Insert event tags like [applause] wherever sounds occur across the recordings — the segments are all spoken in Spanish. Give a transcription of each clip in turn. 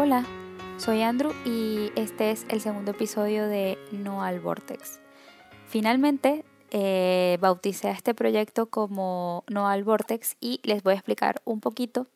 Hola, soy Andrew y este es el segundo episodio de No al Vortex. Finalmente eh, bauticé a este proyecto como No al Vortex y les voy a explicar un poquito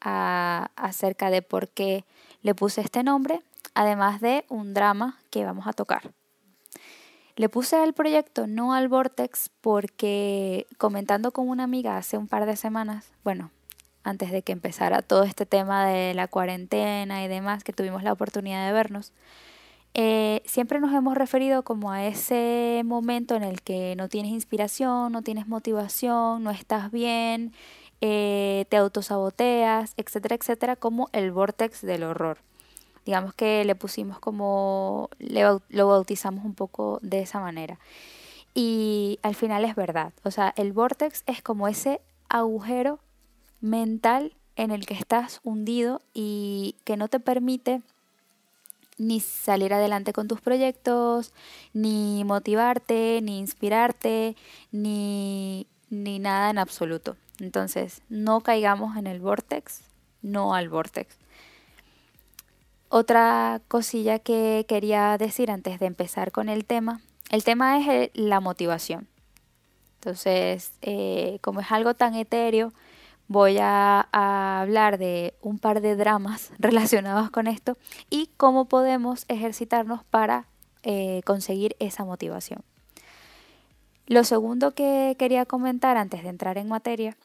acerca de por qué le puse este nombre, además de un drama que vamos a tocar. Le puse al proyecto No al Vortex porque comentando con una amiga hace un par de semanas, bueno, antes de que empezara todo este tema de la cuarentena y demás, que tuvimos la oportunidad de vernos, eh, siempre nos hemos referido como a ese momento en el que no tienes inspiración, no tienes motivación, no estás bien, eh, te autosaboteas, etcétera, etcétera, como el vortex del horror. Digamos que le pusimos como, lo bautizamos un poco de esa manera. Y al final es verdad, o sea, el vortex es como ese agujero mental en el que estás hundido y que no te permite ni salir adelante con tus proyectos, ni motivarte, ni inspirarte, ni, ni nada en absoluto. Entonces, no caigamos en el vortex, no al vortex. Otra cosilla que quería decir antes de empezar con el tema, el tema es la motivación. Entonces, eh, como es algo tan etéreo, voy a, hablar de un par de dramas [laughs] relacionados con esto y cómo podemos ejercitarnos para eh, conseguir esa motivación. Lo segundo que quería comentar antes de entrar en materia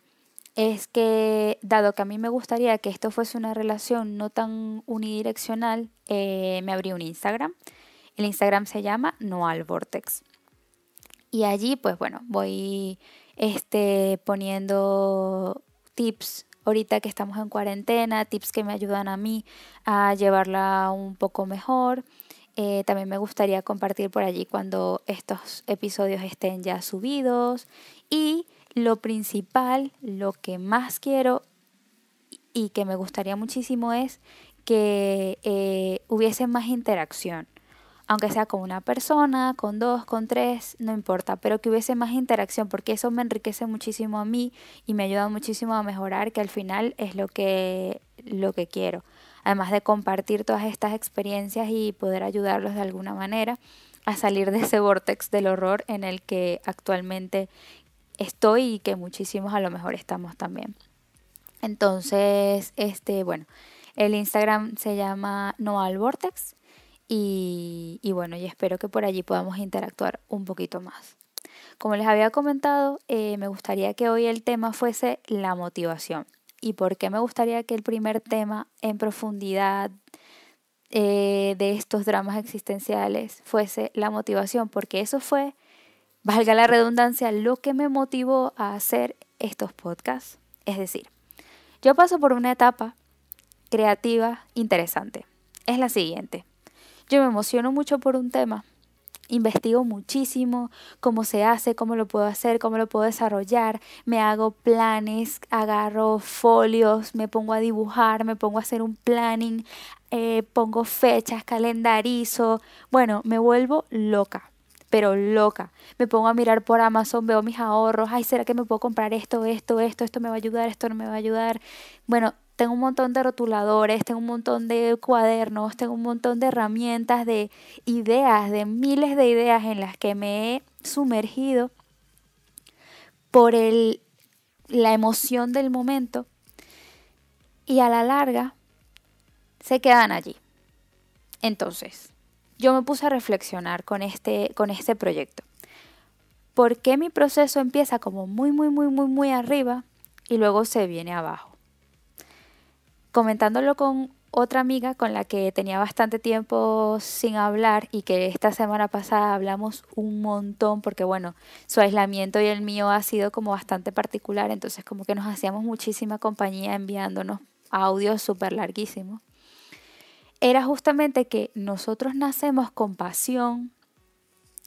es que dado que a mí me gustaría que esto fuese una relación no tan unidireccional, eh, me abrí un Instagram. El Instagram se llama Noal Vortex. Y allí, pues bueno, voy este, poniendo tips ahorita que estamos en cuarentena, tips que me ayudan a mí a llevarla un poco mejor. Eh, también me gustaría compartir por allí cuando estos episodios estén ya subidos. Y lo principal, lo que más quiero y que me gustaría muchísimo es que eh, hubiese más interacción aunque sea con una persona, con dos, con tres, no importa, pero que hubiese más interacción, porque eso me enriquece muchísimo a mí y me ayuda muchísimo a mejorar, que al final es lo que, lo que quiero. Además de compartir todas estas experiencias y poder ayudarlos de alguna manera a salir de ese vortex del horror en el que actualmente estoy y que muchísimos a lo mejor estamos también. Entonces, este, bueno, el Instagram se llama Noal Vortex y, bueno, y espero que por allí podamos interactuar un poquito más. Como les había comentado, eh, me gustaría que hoy el tema fuese la motivación. ¿Y por qué me gustaría que el primer tema en profundidad eh, de estos dramas existenciales fuese la motivación? Porque eso fue, valga la redundancia, lo que me motivó a hacer estos podcasts. Es decir, yo paso por una etapa creativa interesante. Es la siguiente. Yo me emociono mucho por un tema, investigo muchísimo cómo se hace, cómo lo puedo hacer, cómo lo puedo desarrollar, me hago planes, agarro folios, me pongo a dibujar, me pongo a hacer un planning, eh, pongo fechas, calendarizo, bueno, me vuelvo loca pero loca. Me pongo a mirar por Amazon, veo mis ahorros, ay, ¿será que me puedo comprar esto, esto, esto, esto me va a ayudar, esto no me va a ayudar? Bueno, tengo un montón de rotuladores, tengo un montón de cuadernos, tengo un montón de herramientas, de ideas, de miles de ideas en las que me he sumergido por el, la emoción del momento y a la larga se quedan allí. Entonces, yo me puse a reflexionar con este, con este proyecto. ¿Por qué mi proceso empieza como muy, muy, muy, muy, muy arriba y luego se viene abajo? Comentándolo con otra amiga con la que tenía bastante tiempo sin hablar y que esta semana pasada hablamos un montón porque bueno, su aislamiento y el mío ha sido como bastante particular, entonces como que nos hacíamos muchísima compañía enviándonos audios súper larguísimos. Era justamente que nosotros nacemos con pasión,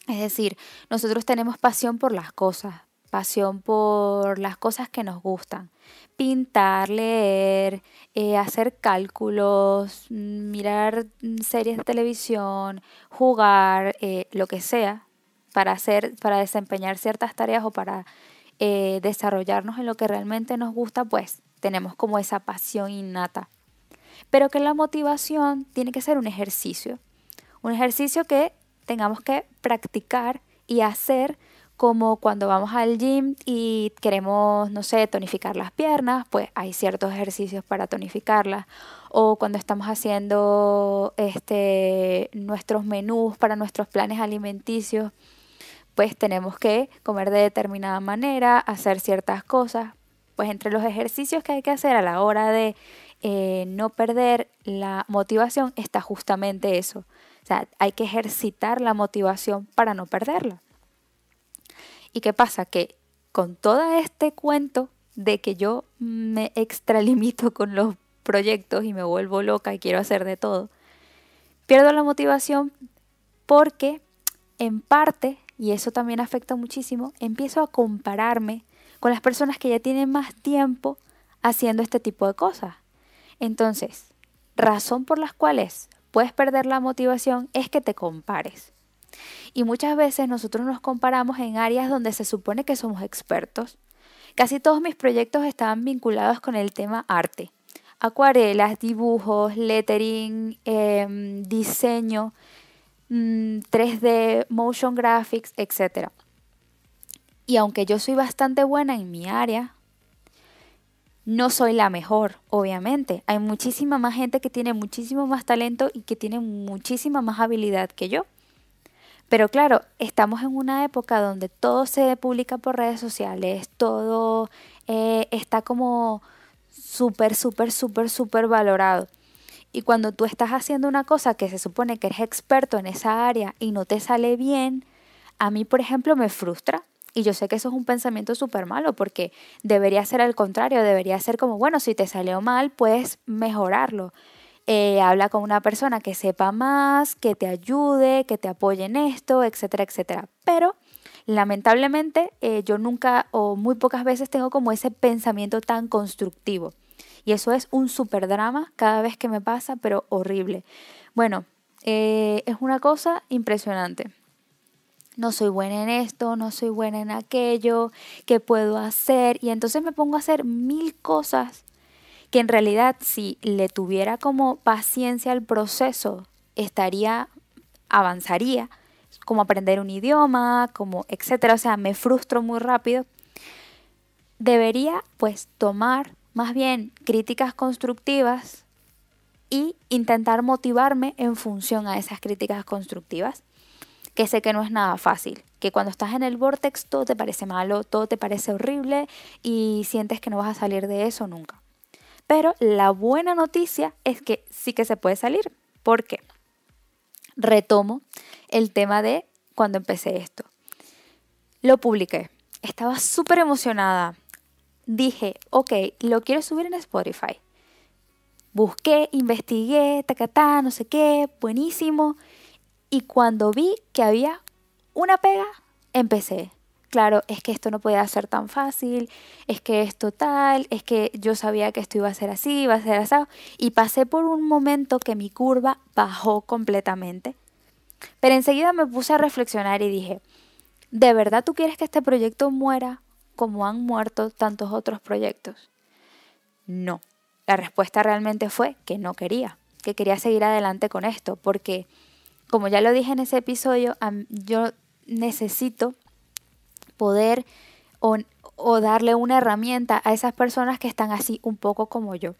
es decir, nosotros tenemos pasión por las cosas, pasión por las cosas que nos gustan. Pintar, leer, eh, hacer cálculos, mirar series de televisión, jugar, eh, lo que sea, para hacer, para desempeñar ciertas tareas o para eh, desarrollarnos en lo que realmente nos gusta, pues tenemos como esa pasión innata. pero que la motivación tiene que ser un ejercicio, un ejercicio que tengamos que practicar y hacer como cuando vamos al gym y queremos, no sé, tonificar las piernas, pues hay ciertos ejercicios para tonificarlas. O cuando estamos haciendo este, nuestros menús para nuestros planes alimenticios, pues tenemos que comer de determinada manera, hacer ciertas cosas. Pues entre los ejercicios que hay que hacer a la hora de eh, no perder la motivación está justamente eso. O sea, hay que ejercitar la motivación para no perderla. ¿Y qué pasa? Que con todo este cuento de que yo me extralimito con los proyectos y me vuelvo loca y quiero hacer de todo, pierdo la motivación porque en parte, y eso también afecta muchísimo, empiezo a compararme con las personas que ya tienen más tiempo haciendo este tipo de cosas. Entonces, razón por las cuales puedes perder la motivación es que te compares. Y muchas veces nosotros nos comparamos en áreas donde se supone que somos expertos. Casi todos mis proyectos estaban vinculados con el tema arte. Acuarelas, dibujos, lettering, em, diseño, 3D, mm, motion graphics, etc. Y aunque yo soy bastante buena en mi área, no soy la mejor, obviamente. Hay muchísima más gente que tiene muchísimo más talento y que tiene muchísima más habilidad que yo. Pero claro, estamos en una época donde todo se publica por redes sociales, todo eh, está como súper, súper, súper, súper valorado. Y cuando tú estás haciendo una cosa que se supone que eres experto en esa área y no te sale bien, a mí, por ejemplo, me frustra. Y yo sé que eso es un pensamiento súper malo porque debería ser al contrario, debería ser como, bueno, si te salió mal, puedes mejorarlo. Eh, habla con una persona que sepa más, que te ayude, que te apoye en esto, etcétera, etcétera. Pero lamentablemente eh, yo nunca o muy pocas veces tengo como ese pensamiento tan constructivo. Y eso es un super drama cada vez que me pasa, pero horrible. Bueno, eh, es una cosa impresionante. No soy buena en esto, no soy buena en aquello, ¿qué puedo hacer? Y entonces me pongo a hacer mil cosas que en realidad si le tuviera como paciencia al proceso, estaría, avanzaría, como aprender un idioma, como etcétera, o sea, me frustro muy rápido. Debería pues tomar más bien críticas constructivas y intentar motivarme en función a esas críticas constructivas, que sé que no es nada fácil, que cuando estás en el vortex todo te parece malo, todo te parece horrible y sientes que no vas a salir de eso nunca. Pero la buena noticia es que sí que se puede salir. ¿Por qué? Retomo el tema de cuando empecé esto. Lo publiqué. Estaba súper emocionada. Dije, ok, lo quiero subir en Spotify. Busqué, investigué, tacatá, no sé qué, buenísimo. Y cuando vi que había una pega, empecé claro, es que esto no puede ser tan fácil, es que es total, es que yo sabía que esto iba a ser así, iba a ser así, y pasé por un momento que mi curva bajó completamente. Pero enseguida me puse a reflexionar y dije, ¿de verdad tú quieres que este proyecto muera como han muerto tantos otros proyectos? No. La respuesta realmente fue que no quería, que quería seguir adelante con esto, porque como ya lo dije en ese episodio, yo necesito poder o, darle una herramienta a esas personas que están así un poco como yo.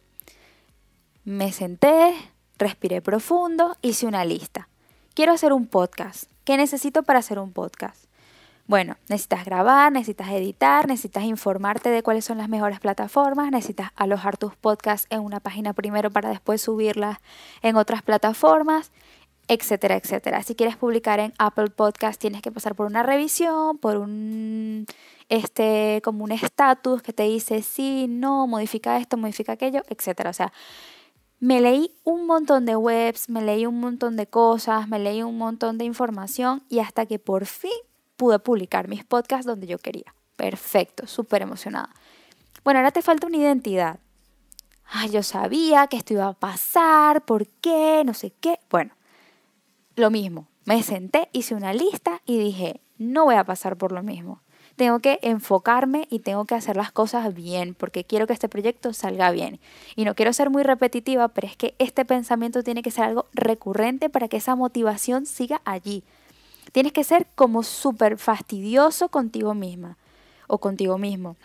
Me senté, respiré profundo, hice una lista. Quiero hacer un podcast. ¿Qué necesito para hacer un podcast? Bueno, necesitas grabar, necesitas editar, necesitas informarte de cuáles son las mejores plataformas, necesitas alojar tus podcasts en una página primero para después subirlas en otras plataformas, etcétera, etcétera. Si quieres publicar en Apple Podcast tienes que pasar por una revisión, por un este como un estatus que te dice sí, no, modifica esto, modifica aquello, etcétera. O sea, me leí un montón de webs, me leí un montón de cosas, me leí un montón de información y hasta que por fin pude publicar mis podcasts donde yo quería. Perfecto, súper emocionada. Bueno, ahora te falta una identidad. Ay, yo sabía que esto iba a pasar, ¿por qué? No sé qué. Bueno, lo mismo. Me senté, hice una lista y dije, no voy a pasar por lo mismo. tengo que enfocarme y tengo que hacer las cosas bien, porque quiero que este proyecto salga bien. Y no quiero ser muy repetitiva, pero es que este pensamiento tiene que ser algo recurrente para que esa motivación siga allí. Tienes que ser como súper fastidioso contigo misma o contigo mismo.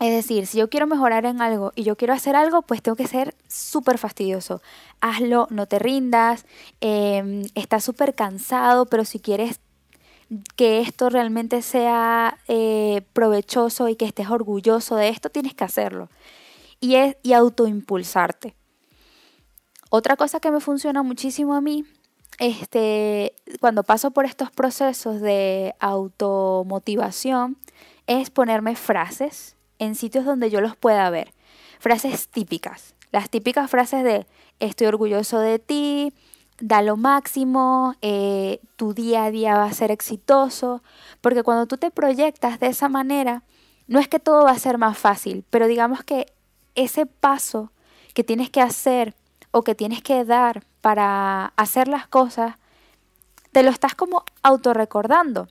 Es decir, si yo quiero mejorar en algo y yo quiero hacer algo, pues tengo que ser súper fastidioso. Hazlo, no te rindas, eh, estás súper cansado, pero si quieres que esto realmente sea eh, provechoso y que estés orgulloso de esto, tienes que hacerlo. Y, es, y autoimpulsarte. Otra cosa que me funciona muchísimo a mí, este, cuando paso por estos procesos de automotivación, es ponerme frases en sitios donde yo los pueda ver. Frases típicas. Las típicas frases de estoy orgulloso de ti, da lo máximo, eh, tu día a día va a ser exitoso, porque cuando tú te proyectas de esa manera, no es que todo va a ser más fácil, pero digamos que ese paso que tienes que hacer o que tienes que dar para hacer las cosas, te lo estás como autorrecordando.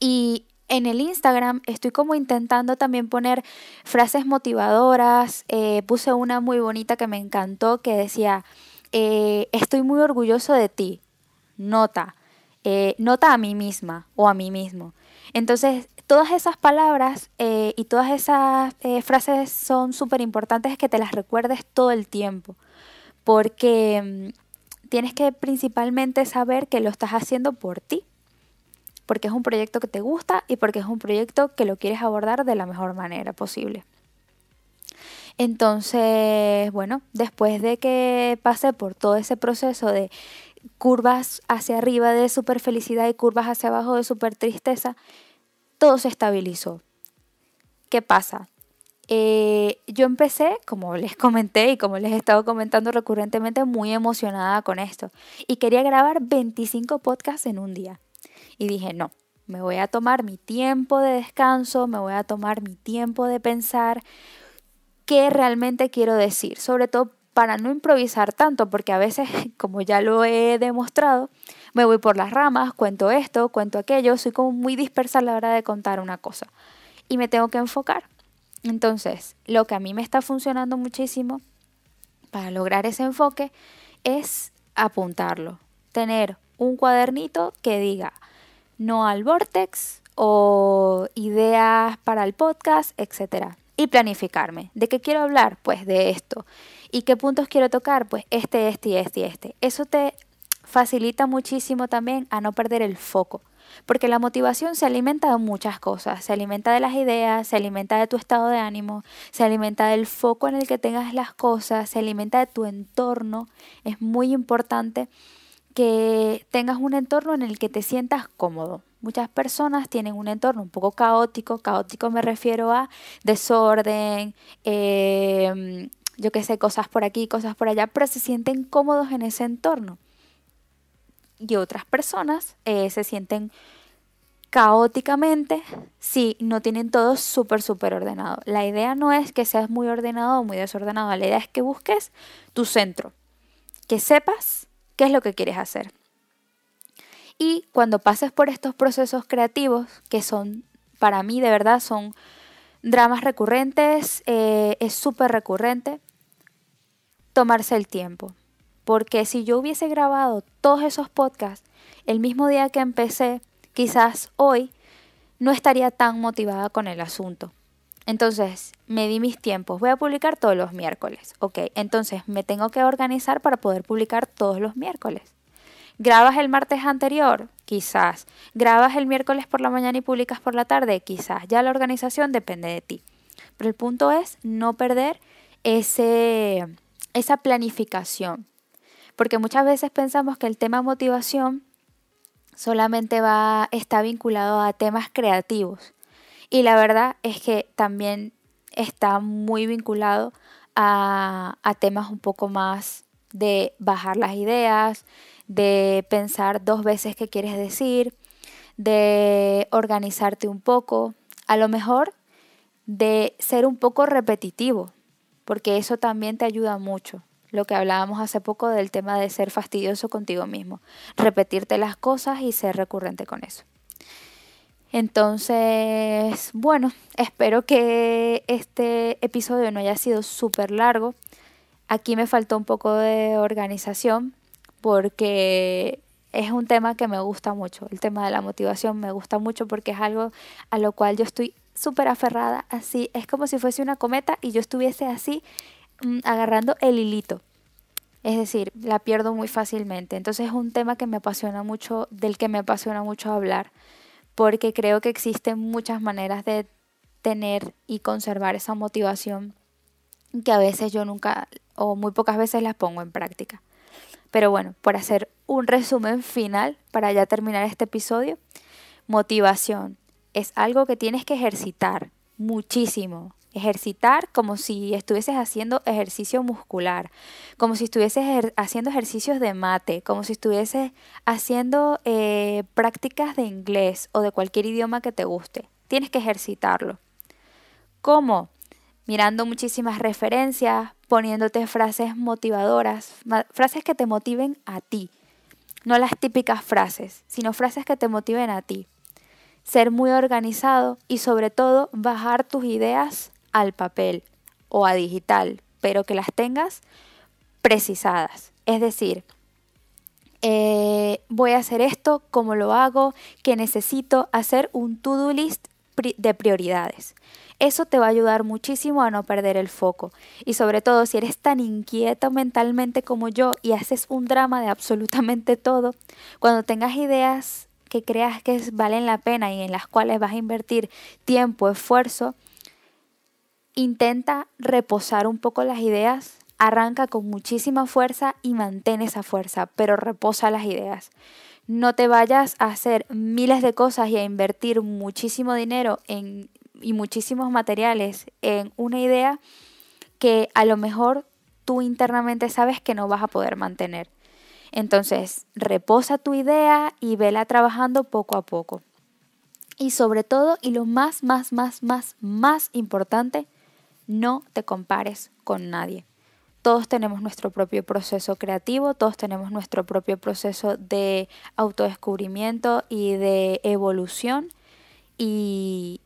Y en el Instagram estoy como intentando también poner frases motivadoras. Eh, puse una muy bonita que me encantó que decía, eh, estoy muy orgulloso de ti. Nota. Eh, nota a mí misma o a mí mismo. Entonces, todas esas palabras y todas esas frases son súper importantes que te las recuerdes todo el tiempo. Porque mm, tienes que principalmente saber que lo estás haciendo por ti porque es un proyecto que te gusta y porque es un proyecto que lo quieres abordar de la mejor manera posible. Entonces, bueno, después de que pasé por todo ese proceso de curvas hacia arriba de super felicidad y curvas hacia abajo de super tristeza, todo se estabilizó. ¿Qué pasa? Eh, yo empecé, como les [laughs] comenté y como les he estado comentando recurrentemente, muy emocionada con esto. Y quería grabar 25 podcasts en un día. Y dije, no, me voy a tomar mi tiempo de descanso, me voy a tomar mi tiempo de pensar qué realmente quiero decir, sobre todo para no improvisar tanto, porque a veces, [laughs] como ya lo he demostrado, me voy por las ramas, cuento esto, cuento aquello, soy como muy dispersa a la hora de contar una cosa y me tengo que enfocar. Entonces, lo que a mí me está funcionando muchísimo para lograr ese enfoque es apuntarlo, tener un cuadernito que diga, no al vortex o ideas para el podcast, etc. Y planificarme. ¿De qué quiero hablar? Pues de esto. ¿Y qué puntos quiero tocar? Pues este, este y este y este. Eso te facilita muchísimo también a no perder el foco. Porque la motivación se alimenta de muchas cosas. Se alimenta de las ideas, se alimenta de tu estado de ánimo, se alimenta del foco en el que tengas las cosas, se alimenta de tu entorno. Es muy importante que tengas un entorno en el que te sientas cómodo. Muchas personas tienen un entorno un poco caótico, caótico me refiero a desorden, em, yo qué sé, cosas por aquí, cosas por allá, pero se sienten cómodos en ese entorno. Y otras personas eh, se sienten caóticamente si no tienen todo súper, súper ordenado. La idea no es que seas muy ordenado o muy desordenado, la idea es que busques tu centro, que sepas qué es lo que quieres hacer. Y cuando pases por estos procesos creativos, que son, para mí de verdad, son dramas recurrentes, eh, es súper recurrente, tomarse el tiempo. Porque si yo hubiese grabado todos esos podcasts el mismo día que empecé, quizás hoy no estaría tan motivada con el asunto. Entonces, me di mis tiempos. Voy a publicar todos los miércoles. Ok, entonces me tengo que organizar para poder publicar todos los miércoles. ¿Grabas el martes anterior? Quizás. ¿Grabas el miércoles por la mañana y publicas por la tarde? Quizás. Ya la organización depende de ti. Pero el punto es no perder ese, esa planificación. Porque muchas veces pensamos que el tema motivación solamente va, está vinculado a temas creativos. Y la verdad es que también está muy vinculado a, temas un poco más de bajar las ideas, de pensar dos veces qué quieres decir, de organizarte un poco, a lo mejor de ser un poco repetitivo, porque eso también te ayuda mucho. Lo que hablábamos hace poco del tema de ser fastidioso contigo mismo, repetirte las cosas y ser recurrente con eso. Entonces, bueno, espero que este episodio no haya sido súper largo. Aquí me faltó un poco de organización porque es un tema que me gusta mucho. El tema de la motivación me gusta mucho porque es algo a lo cual yo estoy súper aferrada, así. Es como si fuese una cometa y yo estuviese así mm, agarrando el hilito. Es decir, la pierdo muy fácilmente. Entonces es un tema que me apasiona mucho, del que me apasiona mucho hablar, porque creo que existen muchas maneras de tener y conservar esa motivación que a veces yo nunca o muy pocas veces las pongo en práctica. Pero bueno, por hacer un resumen final para ya terminar este episodio, motivación es algo que tienes que ejercitar muchísimo. Ejercitar como si estuvieses haciendo ejercicio muscular, como si estuvieses haciendo ejercicios de mate, como si estuvieses haciendo eh, prácticas de inglés o de cualquier idioma que te guste. Tienes que ejercitarlo. ¿Cómo? Mirando muchísimas referencias, poniéndote frases motivadoras, frases que te motiven a ti. No las típicas frases, sino frases que te motiven a ti ser muy organizado y sobre todo bajar tus ideas al papel o a digital, pero que las tengas precisadas. Es decir, eh, voy a hacer esto, cómo lo hago, que necesito hacer un to-do list de prioridades. Eso te va a ayudar muchísimo a no perder el foco. Y sobre todo si eres tan inquieto mentalmente como yo y haces un drama de absolutamente todo, cuando tengas ideas que creas que valen la pena y en las cuales vas a invertir tiempo, esfuerzo, intenta reposar un poco las ideas, arranca con muchísima fuerza y mantén esa fuerza, pero reposa las ideas. No te vayas a hacer miles de cosas y a invertir muchísimo dinero en, y muchísimos materiales en una idea que a lo mejor tú internamente sabes que no vas a poder mantener. Entonces, reposa tu idea y vela trabajando poco a poco. Y sobre todo, y lo más, más, más, más, más importante, no te compares con nadie. Todos tenemos nuestro propio proceso creativo, todos tenemos nuestro propio proceso de autodescubrimiento y de evolución y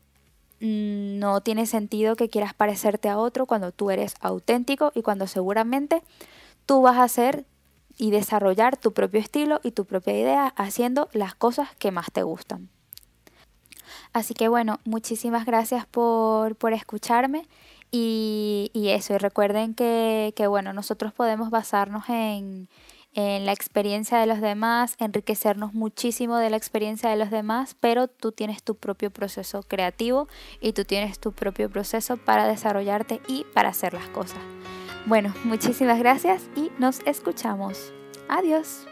no tiene sentido que quieras parecerte a otro cuando tú eres auténtico y cuando seguramente tú vas a ser y desarrollar tu propio estilo y tu propia idea haciendo las cosas que más te gustan. Así que bueno, muchísimas gracias por, escucharme y, eso, y recuerden que, bueno, nosotros podemos basarnos en, en la experiencia de los demás, enriquecernos muchísimo de la experiencia de los demás, pero tú tienes tu propio proceso creativo y tú tienes tu propio proceso para desarrollarte y para hacer las cosas. Bueno, muchísimas gracias y nos escuchamos. Adiós.